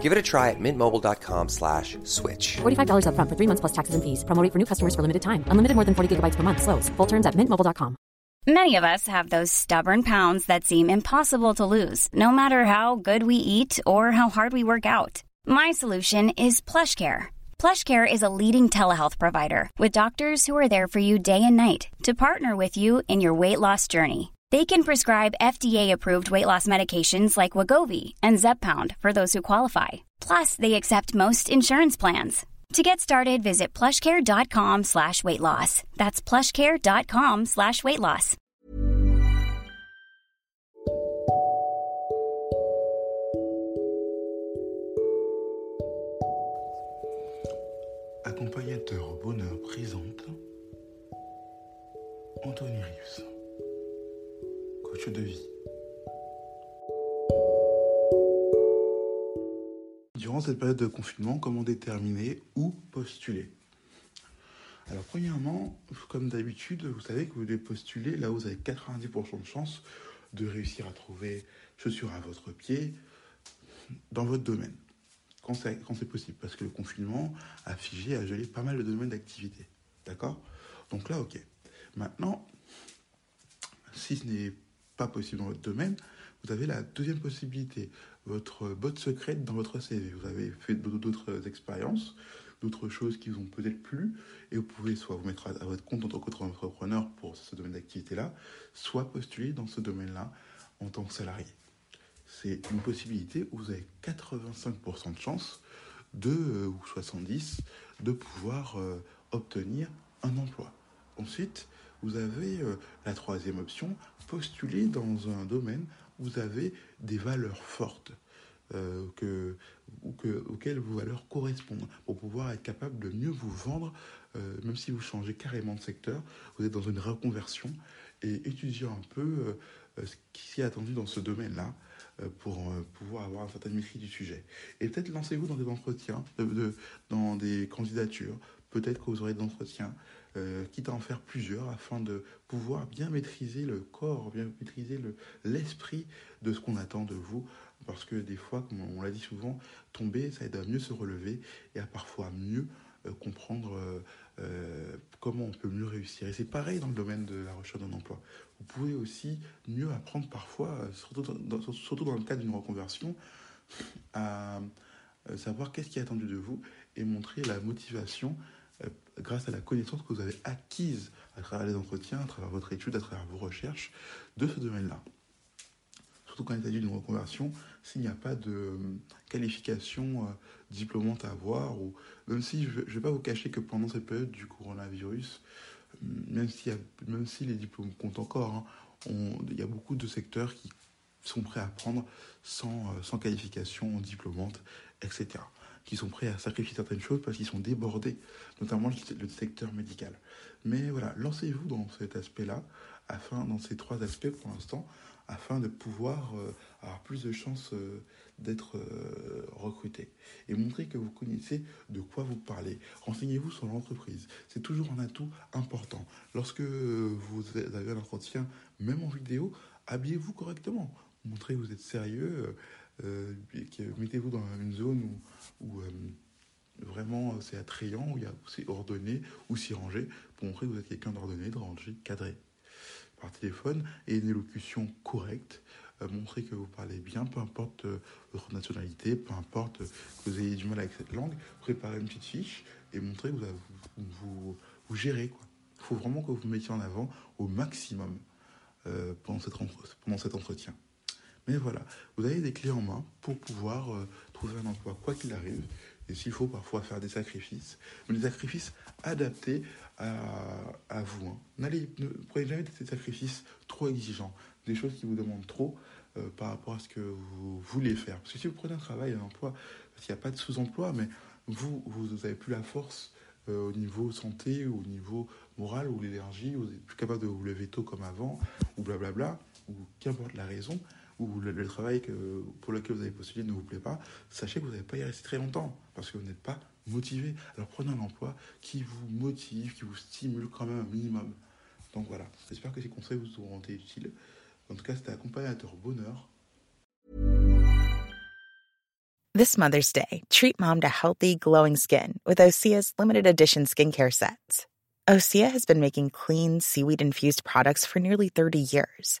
Give it a try at mintmobile.com slash switch. $45 upfront for three months plus taxes and fees. Promo rate for new customers for limited time. Unlimited more than 40 gigabytes per month. Slows. Full terms at mintmobile.com. Many of us have those stubborn pounds that seem impossible to lose, no matter how good we eat or how hard we work out. My solution is PlushCare. PlushCare is a leading telehealth provider with doctors who are there for you day and night to partner with you in your weight loss journey. They can prescribe FDA-approved weight loss medications like Wagovi and Zepbound for those who qualify. Plus, they accept most insurance plans. To get started, visit plushcare.com slash weight loss. That's plushcare.com slash weight loss. Accompagnateur bonheur présente Anthony Rius, de vie. Durant cette période de confinement, comment déterminer où postuler? Alors premièrement, comme d'habitude, vous savez que vous devez postuler là où vous avez 90% de chances de réussir à trouver chaussures à votre pied dans votre domaine. Quand c'est, quand c'est possible, parce que le confinement a figé, a gelé pas mal de domaines d'activité. D'accord? Donc là, ok. Maintenant, si ce n'est pas possible dans votre domaine, vous avez la deuxième possibilité, votre botte secrète dans votre CV. Vous avez fait d'autres expériences, d'autres choses qui vous ont peut-être plu, et vous pouvez soit vous mettre à votre compte en tant qu'entrepreneur pour ce domaine d'activité-là, soit postuler dans ce domaine-là en tant que salarié. C'est une possibilité où vous avez 85% de chance de, euh, ou 70, de pouvoir euh, obtenir un emploi. Ensuite, vous avez euh, la troisième option, postuler dans un domaine où vous avez des valeurs fortes euh, que, ou que, auxquelles vos valeurs correspondent pour pouvoir être capable de mieux vous vendre, euh, même si vous changez carrément de secteur, vous êtes dans une reconversion et étudier un peu euh, ce qui est attendu dans ce domaine-là pour pouvoir avoir une certaine maîtrise du sujet. Et peut-être lancez-vous dans des entretiens, de, de, dans des candidatures, peut-être que vous aurez des entretiens, euh, quitte à en faire plusieurs, afin de pouvoir bien maîtriser le corps, bien maîtriser le, l'esprit de ce qu'on attend de vous. Parce que des fois, comme on l'a dit souvent, tomber, ça aide à mieux se relever et à parfois mieux euh, comprendre euh, euh, comment on peut mieux réussir. Et c'est pareil dans le domaine de la recherche d'un emploi. Vous pouvez aussi mieux apprendre parfois, surtout dans, surtout dans le cadre d'une reconversion, à savoir qu'est-ce qui est attendu de vous et montrer la motivation grâce à la connaissance que vous avez acquise à travers les entretiens, à travers votre étude, à travers vos recherches de ce domaine-là. Surtout quand il s'agit d'une reconversion, s'il n'y a pas de euh, qualification euh, diplômante à avoir, ou même si je ne vais pas vous cacher que pendant cette période du coronavirus, euh, même, si, même si les diplômes comptent encore, hein, il y a beaucoup de secteurs qui sont prêts à prendre sans, sans qualification diplômante, etc qui sont prêts à sacrifier certaines choses parce qu'ils sont débordés, notamment le secteur médical. Mais voilà, lancez-vous dans cet aspect-là, afin, dans ces trois aspects pour l'instant, afin de pouvoir euh, avoir plus de chances euh, d'être euh, recruté. Et montrer que vous connaissez de quoi vous parlez. Renseignez-vous sur l'entreprise. C'est toujours un atout important. Lorsque vous avez un entretien, même en vidéo, habillez-vous correctement. Montrez que vous êtes sérieux. Euh, mettez-vous dans une zone où, où euh, vraiment c'est attrayant, où c'est ordonné, ou s'y ranger, pour montrer que vous êtes quelqu'un d'ordonné, de rangé, cadré. Par téléphone, et une élocution correcte, euh, montrer que vous parlez bien, peu importe euh, votre nationalité, peu importe que vous ayez du mal avec cette langue, préparez une petite fiche et montrer que vous, gérez. Il faut vraiment que vous vous mettiez en avant au maximum euh, pendant cet entretien. Mais voilà, vous avez des clés en main pour pouvoir euh, trouver un emploi, quoi qu'il arrive. Et s'il faut parfois faire des sacrifices, mais des sacrifices adaptés à, à vous. Hein. N'allez, ne prenez jamais des sacrifices trop exigeants, des choses qui vous demandent trop euh, par rapport à ce que vous voulez faire. Parce que si vous prenez un travail, un emploi, parce qu'il n'y a pas de sous-emploi, mais vous, vous n'avez plus la force euh, au niveau santé au niveau morale ou l'énergie, vous êtes plus capable de vous lever tôt comme avant, ou blablabla, ou qu'importe la raison, ou le, travail pour lequel vous avez postulé ne vous plaît pas, sachez que vous n'allez pas y rester très longtemps, parce que vous n'êtes pas motivé. Alors prenez un emploi qui vous motive, qui vous stimule quand même un minimum. Donc voilà, j'espère que ces conseils vous auront été utiles. En tout cas, c'était accompagnateur bonheur. This Mother's Day, treat mom to healthy, glowing skin with Osea's limited edition skincare sets. Osea has been making clean, seaweed infused products for nearly 30 years.